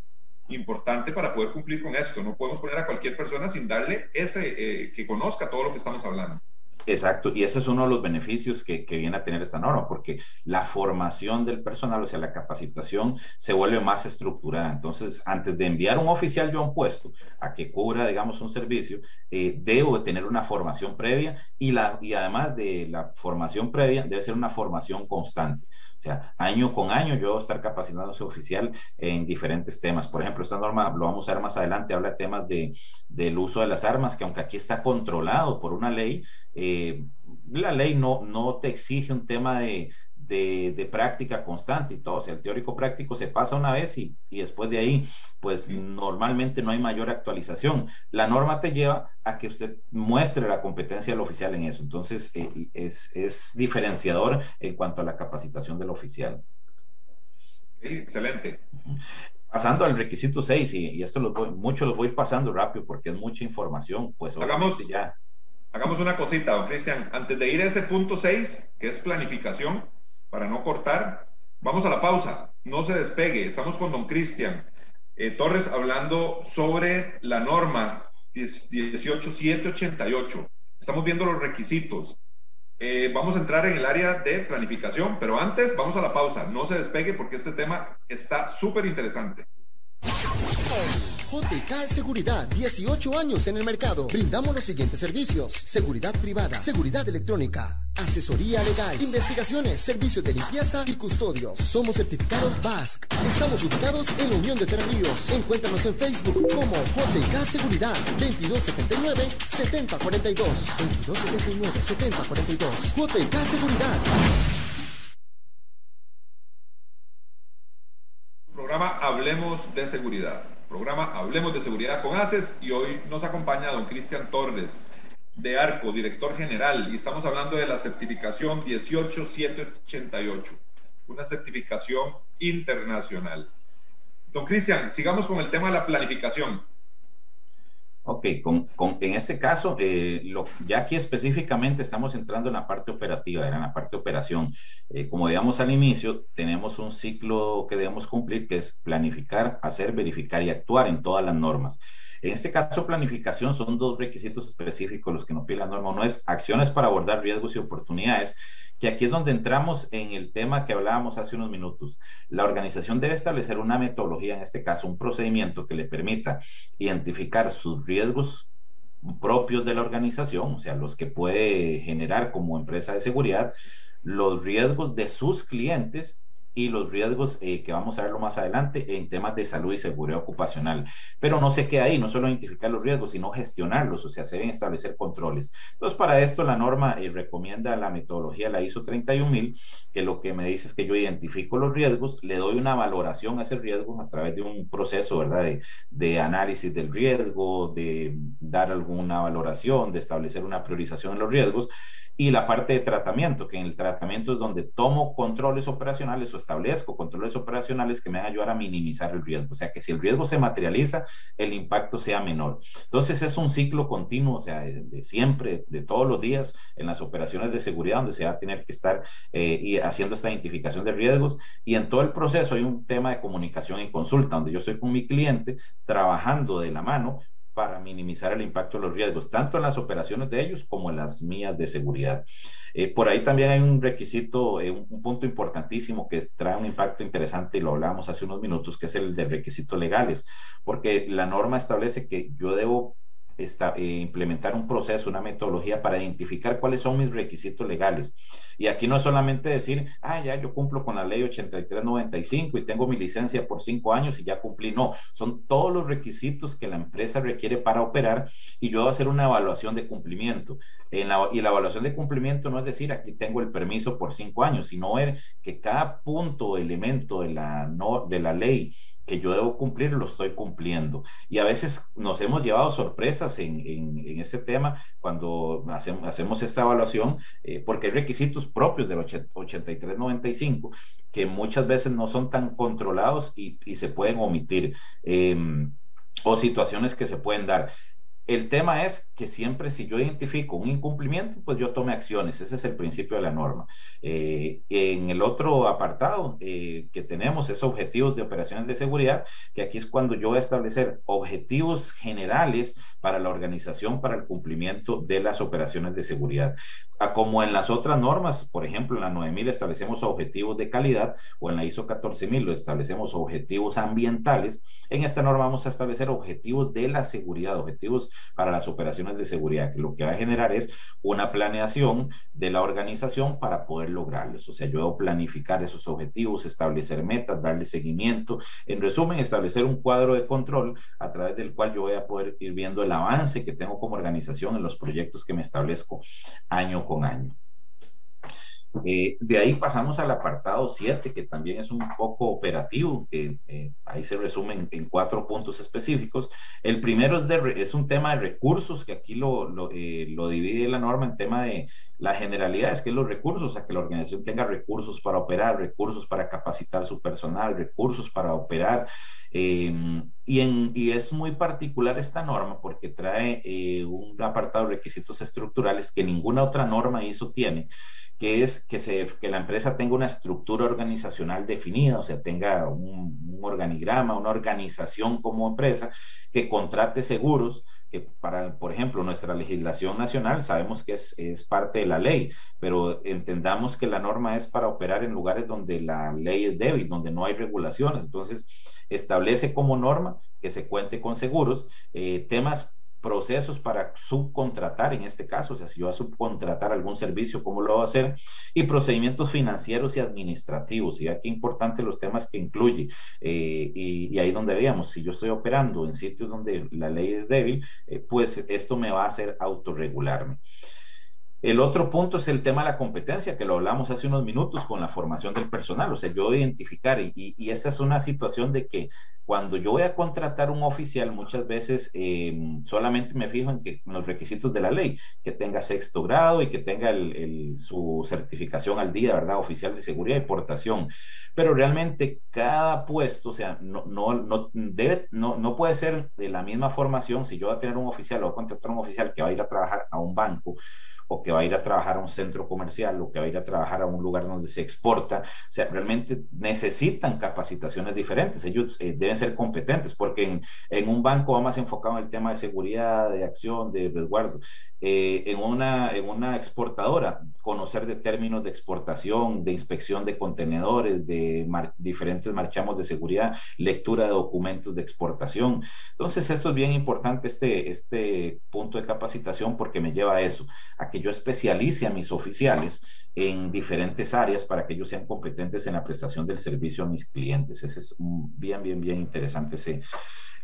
importante para poder cumplir con esto. No podemos poner a cualquier persona sin darle ese, eh, que conozca todo lo que estamos hablando. Exacto, y ese es uno de los beneficios que, viene a tener esta norma, porque la formación del personal, o sea, la capacitación, se vuelve más estructurada. Entonces, antes de enviar un oficial yo a un puesto a que cubra, digamos, un servicio, eh, debo tener una formación previa y, la, y además de la formación previa, debe ser una formación constante. O sea, año con año yo voy a estar capacitando a oficial en diferentes temas. Por ejemplo, esta norma lo vamos a ver más adelante, habla de temas de, del uso de las armas, que aunque aquí está controlado por una ley, eh, la ley no, no te exige un tema de, de, práctica constante y todo. O sea, el teórico práctico se pasa una vez y, y, después de ahí, pues normalmente no hay mayor actualización. La norma te lleva a que usted muestre la competencia del oficial en eso. Entonces, eh, es, es, diferenciador en cuanto a la capacitación del oficial. excelente. Pasando al requisito 6, y, y esto lo voy, mucho lo voy pasando rápido porque es mucha información, pues hagamos ya. Hagamos una cosita, don Cristian. Antes de ir a ese punto 6, que es planificación, para no cortar, vamos a la pausa. No se despegue. Estamos con don Cristian eh, Torres hablando sobre la norma 18788. Estamos viendo los requisitos. Eh, vamos a entrar en el área de planificación, pero antes vamos a la pausa. No se despegue porque este tema está súper interesante. JK Seguridad, 18 años en el mercado. Brindamos los siguientes servicios: seguridad privada, seguridad electrónica, asesoría legal, investigaciones, servicios de limpieza y custodios. Somos certificados BASC. Estamos ubicados en la Unión de Tres Ríos. Encuéntranos en Facebook como JK Seguridad, 2279-7042. 2279-7042. JK Seguridad. Programa Hablemos de Seguridad programa Hablemos de Seguridad con ACES y hoy nos acompaña don Cristian Torres de ARCO, director general, y estamos hablando de la certificación 18788, una certificación internacional. Don Cristian, sigamos con el tema de la planificación. Ok, con, en este caso, eh, ya aquí específicamente estamos entrando en la parte operativa, en la parte operación. Eh, como digamos al inicio, tenemos un ciclo que debemos cumplir, que es planificar, hacer, verificar y actuar en todas las normas. En este caso, planificación son dos requisitos específicos los que nos pide la norma. Uno es acciones para abordar riesgos y oportunidades y aquí es donde entramos en el tema que hablábamos hace unos minutos. La organización debe establecer una metodología, en este caso un procedimiento que le permita identificar sus riesgos propios de la organización, o sea, los que puede generar como empresa de seguridad, los riesgos de sus clientes y los riesgos eh, que vamos a verlo más adelante en temas de salud y seguridad ocupacional. Pero no se queda ahí, no solo identificar los riesgos, sino gestionarlos, o sea, se deben establecer controles. Entonces, para esto la norma eh, recomienda la metodología, la ISO 31000, que lo que me dice es que yo identifico los riesgos, le doy una valoración a ese riesgo a través de un proceso, ¿verdad?, de, de análisis del riesgo, de dar alguna valoración, de establecer una priorización de los riesgos y la parte de tratamiento, que en el tratamiento es donde tomo controles operacionales o establezco controles operacionales que me van a ayudar a minimizar el riesgo. O sea, que si el riesgo se materializa, el impacto sea menor. Entonces es un ciclo continuo, o sea, de, siempre, de todos los días en las operaciones de seguridad, donde se va a tener que estar eh, y haciendo esta identificación de riesgos. Y en todo el proceso hay un tema de comunicación y consulta, donde yo estoy con mi cliente trabajando de la mano para minimizar el impacto de los riesgos, tanto en las operaciones de ellos como en las mías de seguridad. Eh, por ahí también hay un requisito, eh, un, punto importantísimo que trae un impacto interesante y lo hablábamos hace unos minutos, que es el de requisitos legales, porque la norma establece que yo debo eh, implementar un proceso, una metodología para identificar cuáles son mis requisitos legales. Y aquí no es solamente decir, ah, ya yo cumplo con la ley 8395 y tengo mi licencia por cinco años y ya cumplí. No, son todos los requisitos que la empresa requiere para operar y yo voy a hacer una evaluación de cumplimiento. Y la evaluación de cumplimiento no es decir, aquí tengo el permiso por cinco años, sino ver que cada punto o elemento de la, de la ley que yo debo cumplir, lo estoy cumpliendo. Y a veces nos hemos llevado sorpresas en, en, ese tema cuando hacemos, hacemos esta evaluación, eh, porque hay requisitos propios del 8395 que muchas veces no son tan controlados y, y se pueden omitir, em, o situaciones que se pueden dar. El tema es que siempre si yo identifico un incumplimiento, pues yo tome acciones. Ese es el principio de la norma. Eh, en el otro apartado eh, que tenemos es objetivos de operaciones de seguridad, que aquí es cuando yo voy a establecer objetivos generales para la organización para el cumplimiento de las operaciones de seguridad. Como en las otras normas, por ejemplo, en la 9000 establecemos objetivos de calidad o en la ISO 14000 establecemos objetivos ambientales, en esta norma vamos a establecer objetivos de la seguridad, objetivos para las operaciones de seguridad, que lo que va a generar es una planeación de la organización para poder lograrlos. O sea, yo debo planificar esos objetivos, establecer metas, darle seguimiento. En resumen, establecer un cuadro de control a través del cual yo voy a poder ir viendo el avance que tengo como organización en los proyectos que me establezco año con año. Eh, de ahí pasamos al apartado 7, que también es un poco operativo, que eh, ahí se resumen en cuatro puntos específicos. El primero es, de, es un tema de recursos, que aquí lo, eh, lo, divide la norma en tema de la generalidad, es que los recursos, o sea, que la organización tenga recursos para operar, recursos para capacitar su personal, recursos para operar. Em, y, en, y, es muy particular esta norma porque trae un apartado de requisitos estructurales que ninguna otra norma ISO tiene que es que, se, que la empresa tenga una estructura organizacional definida, o sea, tenga un, organigrama, una organización como empresa que contrate seguros, que para, por ejemplo, nuestra legislación nacional sabemos que es, es, parte de la ley, pero entendamos que la norma es para operar en lugares donde la ley es débil, donde no hay regulaciones. Entonces, establece como norma que se cuente con seguros, eh, temas procesos para subcontratar en este caso, o sea, si yo voy a subcontratar algún servicio, ¿cómo lo voy a hacer? Y procedimientos financieros y administrativos, y aquí importante los temas que incluye, eh, y, ahí donde veamos, si yo estoy operando en sitios donde la ley es débil, eh, pues esto me va a hacer autorregularme. El otro punto es el tema de la competencia, que lo hablamos hace unos minutos con la formación del personal. O sea, yo identificar, y, y esa es una situación de que cuando yo voy a contratar un oficial, muchas veces em, solamente me fijo en, que, los requisitos de la ley, que tenga sexto grado y que tenga su certificación al día, ¿verdad? Oficial de seguridad y portación. Pero realmente cada puesto, o sea, no, no, no, debe, no, no puede ser de la misma formación si yo voy a tener un oficial o voy a contratar un oficial que va a ir a trabajar a un banco o que va a ir a trabajar a un centro comercial o que va a ir a trabajar a un lugar donde se exporta. O sea, realmente necesitan capacitaciones diferentes. Ellos eh, deben ser competentes porque en, en, un banco va más enfocado en el tema de seguridad, de acción, de resguardo. Eh, en, una, en una exportadora, conocer de términos de exportación, de inspección de contenedores, de diferentes marchamos de seguridad, lectura de documentos de exportación. Entonces, esto es bien importante, este, este punto de capacitación, porque me lleva a eso, a que yo especialice a mis oficiales en diferentes áreas para que ellos sean competentes en la prestación del servicio a mis clientes. Ese es bien, bien, bien interesante ese,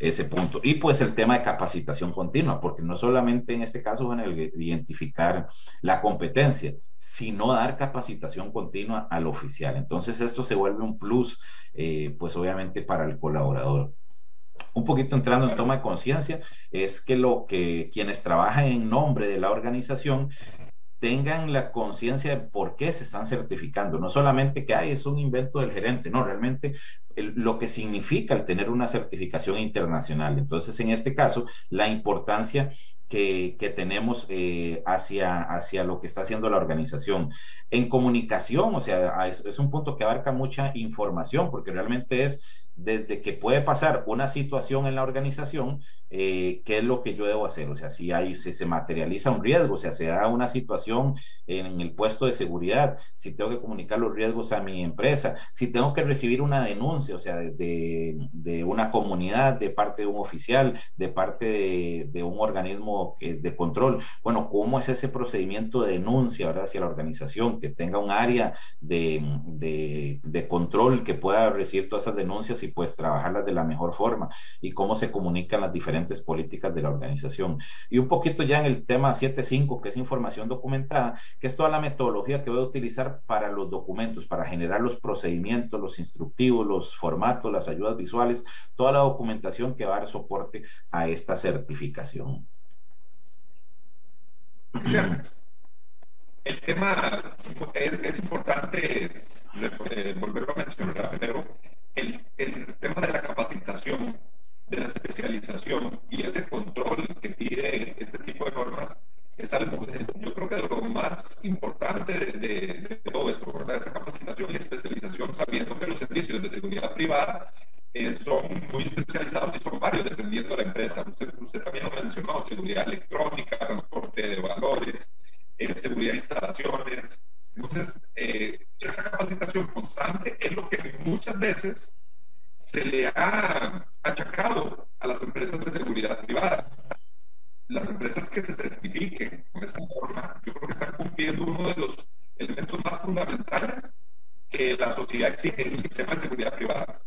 ese punto. Y pues el tema de capacitación continua, porque no solamente en este caso van a identificar la competencia, sino dar capacitación continua al oficial. Entonces esto se vuelve un plus, eh, pues obviamente para el colaborador. Un poquito entrando en toma de conciencia, es que lo que quienes trabajan en nombre de la organización tengan la conciencia de por qué se están certificando. No solamente que hay es un invento del gerente, no, realmente lo que significa el tener una certificación internacional. Entonces, en este caso, la importancia que, tenemos eh, hacia, hacia lo que está haciendo la organización. En comunicación, o sea, es un punto que abarca mucha información, porque realmente es desde que puede pasar una situación en la organización, eh, qué es lo que yo debo hacer. O sea, si, hay, si se materializa un riesgo, o sea, se da una situación en el puesto de seguridad, si tengo que comunicar los riesgos a mi empresa, si tengo que recibir una denuncia, o sea, de, de una comunidad, de parte de un oficial, de parte de, un organismo de control. Bueno, ¿cómo es ese procedimiento de denuncia, verdad, hacia la organización? Que tenga un área de, de control que pueda recibir todas esas denuncias y pues trabajarlas de la mejor forma y cómo se comunican las diferentes políticas de la organización. Y un poquito ya en el tema 7.5, que es información documentada, que es toda la metodología que voy a utilizar para los documentos, para generar los procedimientos, los instructivos, los formatos, las ayudas visuales, toda la documentación que va a dar soporte a esta certificación. El tema es, importante eh, volverlo a mencionar, pero el, el tema de la capacitación de la especialización y ese control que pide este tipo de normas es algo, yo creo que lo más importante de, todo esto, ¿verdad? esa capacitación y especialización, sabiendo que los servicios de seguridad privada eh, son muy especializados y son varios dependiendo de la empresa. Usted, también lo mencionó, seguridad electrónica, transporte de valores, eh, seguridad de instalaciones. Entonces, eh, esa capacitación constante es lo que muchas veces se le ha achacado a las empresas de seguridad privada. Las empresas que se certifiquen con esta forma, yo creo que están cumpliendo uno de los elementos más fundamentales que la sociedad exige en el sistema de seguridad privada.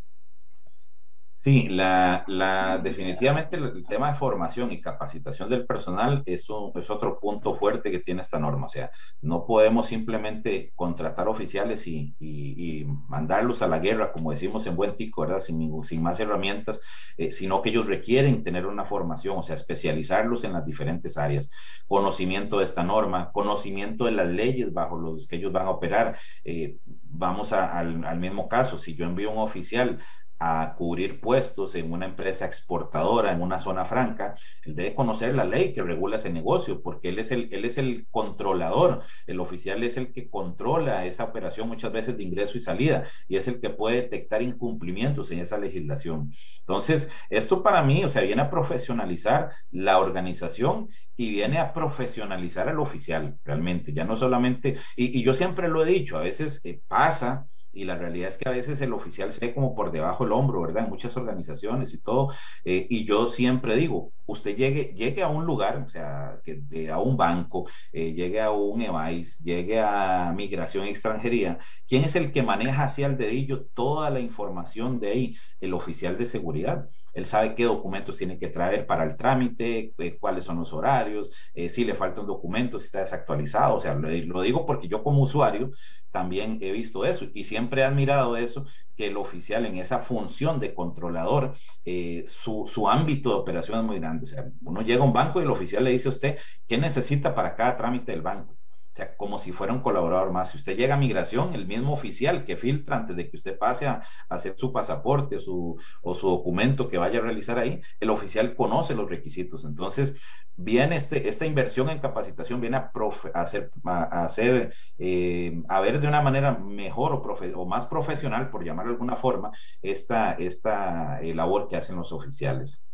Sí, la, la, definitivamente el, tema de formación y capacitación del personal es, es otro punto fuerte que tiene esta norma. O sea, no podemos simplemente contratar oficiales y, y, mandarlos a la guerra, como decimos en buen tico, ¿verdad? Sin, sin más herramientas, eh, sino que ellos requieren tener una formación, o sea, especializarlos en las diferentes áreas. Conocimiento de esta norma, conocimiento de las leyes bajo los que ellos van a operar. Eh, vamos al, al mismo caso, si yo envío un oficial a cubrir puestos en una empresa exportadora en una zona franca, él debe conocer la ley que regula ese negocio, porque él es el, él es el controlador, el oficial es el que controla esa operación muchas veces de ingreso y salida, y es el que puede detectar incumplimientos en esa legislación. Entonces, esto para mí, o sea, viene a profesionalizar la organización y viene a profesionalizar al oficial, realmente, ya no solamente, y, yo siempre lo he dicho, a veces eh, pasa y la realidad es que a veces el oficial se ve como por debajo del hombro, ¿verdad? En muchas organizaciones y todo. Eh, y yo siempre digo, usted llegue, llegue a un lugar, o sea, que a un banco, eh, llegue a un EVAIS, llegue a migración y extranjería, ¿quién es el que maneja hacia el dedillo toda la información de ahí? El oficial de seguridad. Él sabe qué documentos tiene que traer para el trámite, eh, cuáles son los horarios, si le falta un documento, si está desactualizado. O sea, lo digo porque yo como usuario también he visto eso y siempre he admirado eso, que el oficial en esa función de controlador, eh, su, su, ámbito de operación es muy grande. O sea, uno llega a un banco y el oficial le dice a usted qué necesita para cada trámite del banco. O sea, como si fuera un colaborador más. Si usted llega a migración, el mismo oficial que filtra antes de que usted pase a, hacer su pasaporte o su, o su documento que vaya a realizar ahí, el oficial conoce los requisitos. Entonces, viene este, esta inversión en capacitación, viene a, hacer, a, hacer eh, a ver de una manera mejor o, o, más profesional, por llamarlo de alguna forma, esta, esta eh, labor que hacen los oficiales.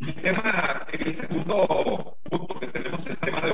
El tema, el segundo punto que tenemos, el tema de,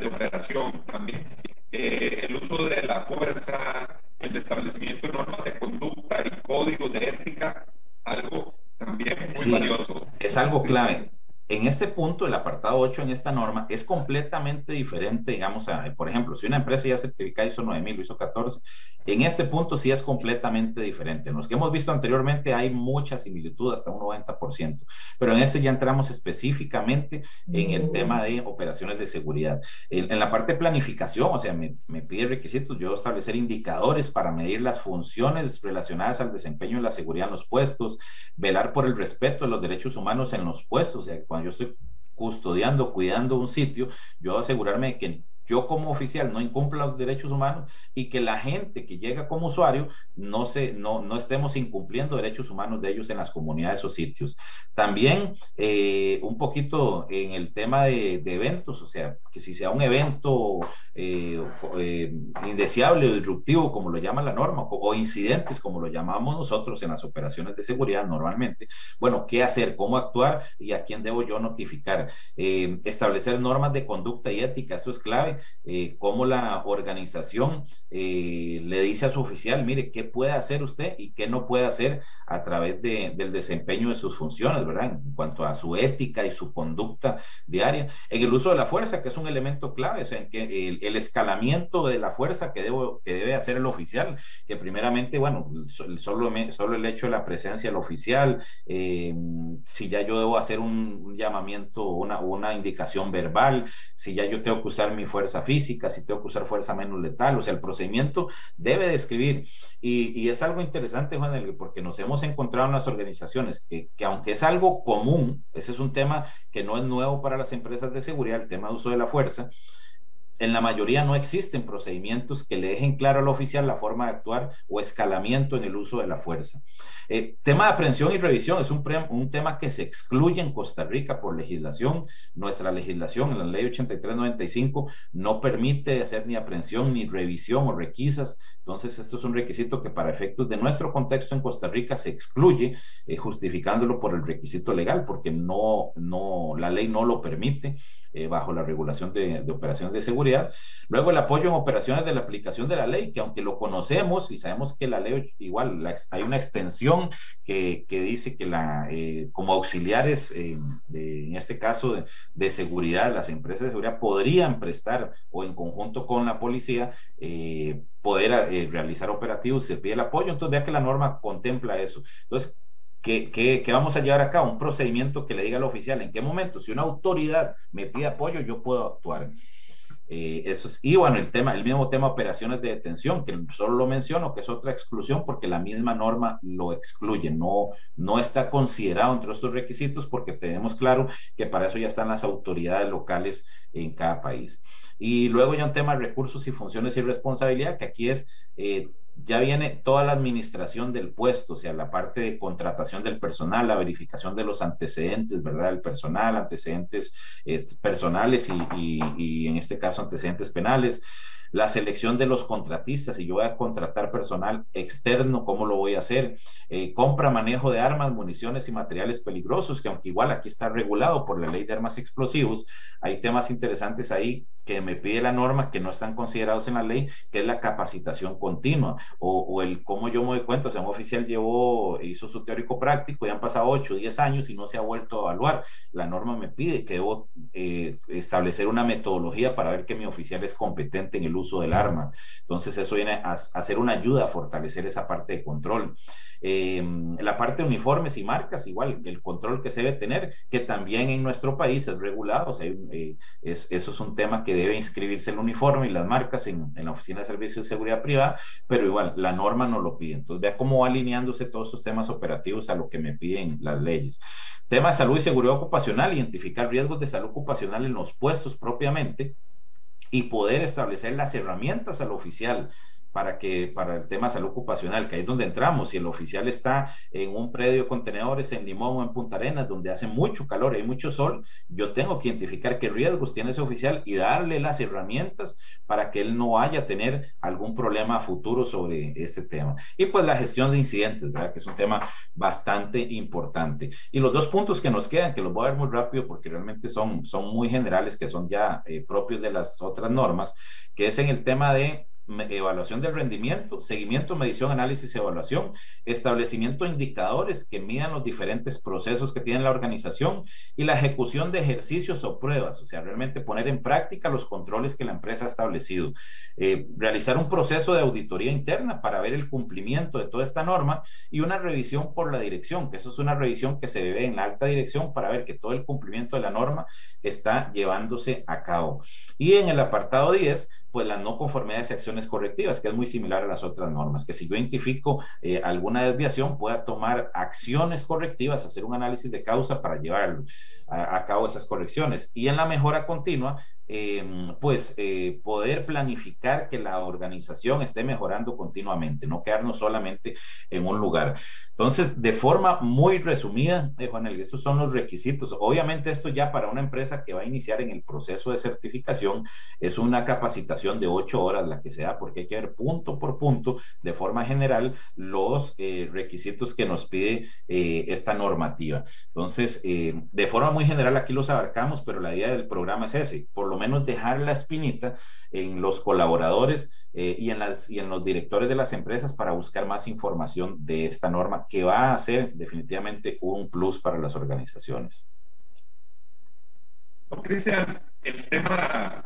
de operación también. Eh, el uso de la fuerza, el establecimiento de normas de conducta y códigos de ética, algo también muy valioso. Es algo clave en este punto, el apartado 8 en esta norma es completamente diferente, digamos, a, por ejemplo, si una empresa ya certifica ISO 9000 o ISO 14, en este punto sí es completamente diferente. En los que hemos visto anteriormente hay mucha similitud, hasta un 90%, pero en este ya entramos específicamente en el tema de operaciones de seguridad. En, la parte de planificación, o sea, me, me pide requisitos, yo establecer indicadores para medir las funciones relacionadas al desempeño de la seguridad en los puestos, velar por el respeto de los derechos humanos en los puestos, o sea, cuando yo estoy custodiando, cuidando un sitio, yo asegurarme de que yo como oficial no incumpla los derechos humanos y que la gente que llega como usuario no, se, no, no estemos incumpliendo derechos humanos de ellos en las comunidades o sitios. También eh, un poquito en el tema de, eventos, o sea, que si sea un evento eh, eh, indeseable o disruptivo, como lo llama la norma, o, incidentes, como lo llamamos nosotros en las operaciones de seguridad normalmente, bueno, ¿qué hacer? ¿Cómo actuar? ¿Y a quién debo yo notificar? establecer normas de conducta y ética, eso es clave eh, cómo la organización eh, le dice a su oficial, mire, ¿qué puede hacer usted y qué no puede hacer a través de, del desempeño de sus funciones, ¿verdad? En cuanto a su ética y su conducta diaria. En el uso de la fuerza, que es un elemento clave, o sea, en que el, escalamiento de la fuerza que, debo, que debe hacer el oficial, que primeramente, bueno, solo, solo el hecho de la presencia del oficial, eh, si ya yo debo hacer un, llamamiento, una, una indicación verbal, si ya yo tengo que usar mi fuerza física, si tengo que usar fuerza menos letal, o sea, el procedimiento debe describir. Y, y es algo interesante, Juan, porque nos hemos encontrado en las organizaciones que, que, aunque es algo común, ese es un tema que no es nuevo para las empresas de seguridad, el tema de uso de la fuerza, en la mayoría no existen procedimientos que le dejen claro al oficial la forma de actuar o escalamiento en el uso de la fuerza. Eh, tema de aprehensión y revisión es un, un, tema que se excluye en Costa Rica por legislación. Nuestra legislación, la ley 8395, no permite hacer ni aprehensión, ni revisión o requisas. Entonces, esto es un requisito que para efectos de nuestro contexto en Costa Rica se excluye, eh, justificándolo por el requisito legal, porque no, no, la ley no lo permite. Eh, bajo la regulación de, operaciones de seguridad. Luego el apoyo en operaciones de la aplicación de la ley, que aunque lo conocemos y sabemos que la ley igual hay una extensión que, que dice que la, eh, como auxiliares, eh, en este caso de, seguridad, las empresas de seguridad podrían prestar o en conjunto con la policía poder realizar operativos, se pide el apoyo, entonces vea que la norma contempla eso. Entonces, que, vamos a llevar a cabo un procedimiento que le diga al oficial en qué momento, si una autoridad me pide apoyo, yo puedo actuar. Eh, eso es, y bueno, el tema, el mismo tema operaciones de detención, que solo lo menciono, que es otra exclusión porque la misma norma lo excluye, no, no está considerado entre estos requisitos porque tenemos claro que para eso ya están las autoridades locales en cada país. Y luego ya un tema de recursos y funciones y responsabilidad, que aquí es eh, ya viene toda la administración del puesto, o sea, la parte de contratación del personal, la verificación de los antecedentes, ¿verdad? El personal, antecedentes personales y, y, en este caso antecedentes penales, la selección de los contratistas, si yo voy a contratar personal externo, ¿cómo lo voy a hacer? Eh, compra, manejo de armas, municiones y materiales peligrosos, que aunque igual aquí está regulado por la ley de armas explosivos, hay temas interesantes ahí que me pide la norma que no están considerados en la ley, que es la capacitación continua o, el cómo yo me doy cuenta, o sea, un oficial llevó, hizo su teórico práctico y han pasado 8 o 10 años y no se ha vuelto a evaluar. La norma me pide que debo eh, establecer una metodología para ver que mi oficial es competente en el del arma. Entonces eso viene a, ser una ayuda a fortalecer esa parte de control. Eh, la parte de uniformes y marcas, igual, el control que se debe tener, que también en nuestro país es regulado, o sea, eh, eso es un tema que debe inscribirse el uniforme y las marcas en, la Oficina de Servicios de Seguridad Privada, pero igual, la norma no lo pide. Entonces, vea cómo va alineándose todos esos temas operativos a lo que me piden las leyes. Tema de salud y seguridad ocupacional, identificar riesgos de salud ocupacional en los puestos propiamente y poder establecer las herramientas al oficial para que para el tema de salud ocupacional, que ahí es donde entramos, si el oficial está en un predio de contenedores en Limón o en Punta Arenas, donde hace mucho calor y hay mucho sol, yo tengo que identificar qué riesgos tiene ese oficial y darle las herramientas para que él no vaya a tener algún problema futuro sobre este tema. Y pues la gestión de incidentes, ¿verdad? Que es un tema bastante importante. Y los dos puntos que nos quedan, que los voy a ver muy rápido porque realmente son, son muy generales, que son ya eh, propios de las otras normas, que es en el tema de evaluación del rendimiento, seguimiento, medición, análisis, evaluación, establecimiento de indicadores que midan los diferentes procesos que tiene la organización y la ejecución de ejercicios o pruebas, o sea, realmente poner en práctica los controles que la empresa ha establecido. Eh, realizar un proceso de auditoría interna para ver el cumplimiento de toda esta norma y una revisión por la dirección, que eso es una revisión que se debe en la alta dirección para ver que todo el cumplimiento de la norma está llevándose a cabo. Y en el apartado 10, pues la no conformidad de acciones correctivas, que es muy similar a las otras normas, que si yo identifico eh, alguna desviación, pueda tomar acciones correctivas, hacer un análisis de causa para llevar a, cabo esas correcciones. Y en la mejora continua, em, pues eh, poder planificar que la organización esté mejorando continuamente, no quedarnos solamente en un lugar. Entonces, de forma muy resumida, eh, estos son los requisitos. Obviamente, esto ya para una empresa que va a iniciar en el proceso de certificación es una capacitación de ocho horas la que se da, porque hay que ver punto por punto, de forma general, los eh, requisitos que nos pide eh, esta normativa. Entonces, de forma muy general, aquí los abarcamos, pero la idea del programa es ese, por lo menos dejar la espinita en los colaboradores eh, y, en las, y en los directores de las empresas para buscar más información de esta norma que va a ser definitivamente un plus para las organizaciones. Cristian, el tema,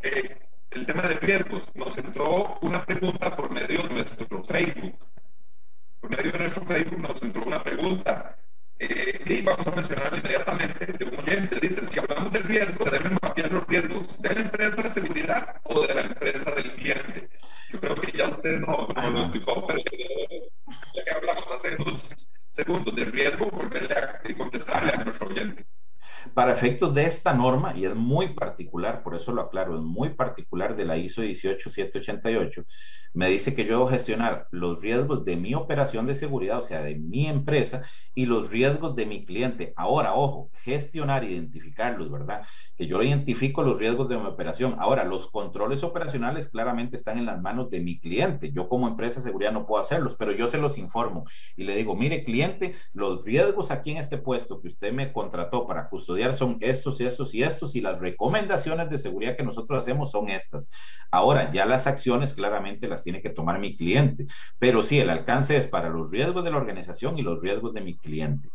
el tema de riesgos, nos entró una pregunta por medio de nuestro Facebook. Por medio de nuestro Facebook nos entró una pregunta eh, y vamos a mencionar inmediatamente de un oyente. Dice, si hablamos del riesgo, deben mapear los riesgos de la empresa de seguridad o de la empresa del cliente. Yo creo que ya usted no, lo explicó, pero ya que hablamos hace unos segundos del riesgo, volverle a contestarle a nuestro oyente. Para efectos de esta norma, y es muy particular, por eso lo aclaro, es muy particular de la ISO 18788, me dice que yo debo gestionar los riesgos de mi operación de seguridad, o sea, de mi empresa, y los riesgos de mi cliente. Ahora, ojo, gestionar, identificarlos, ¿verdad? Que yo identifico los riesgos de mi operación. Ahora, los controles operacionales claramente están en las manos de mi cliente. Yo como empresa de seguridad no puedo hacerlos, pero yo se los informo y le digo, mire, cliente, los riesgos aquí en este puesto que usted me contrató para custodiar son estos y estos y estos, y las recomendaciones de seguridad que nosotros hacemos son estas. Ahora, ya las acciones claramente las tiene que tomar mi cliente. Pero sí, el alcance es para los riesgos de la organización y los riesgos de mi cliente.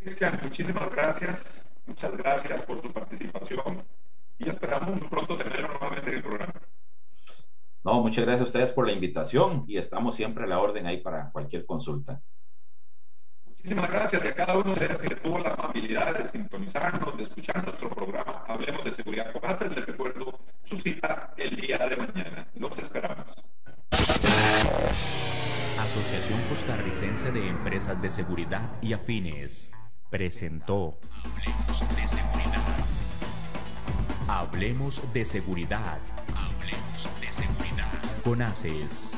Cristian, muchísimas gracias. Muchas gracias por su participación y esperamos muy pronto tenerlo nuevamente en el programa. No, muchas gracias a ustedes por la invitación y estamos siempre a la orden ahí para cualquier consulta. Muchísimas gracias a cada uno de ustedes que tuvo la amabilidad de sintonizarnos, de escuchar nuestro programa. Hablemos de seguridad con bases. Les recuerdo su cita el día de mañana. Los esperamos. Asociación Costarricense de Empresas de Seguridad y Afines presentó Hablemos de Seguridad. Hablemos de Seguridad. Con ACES.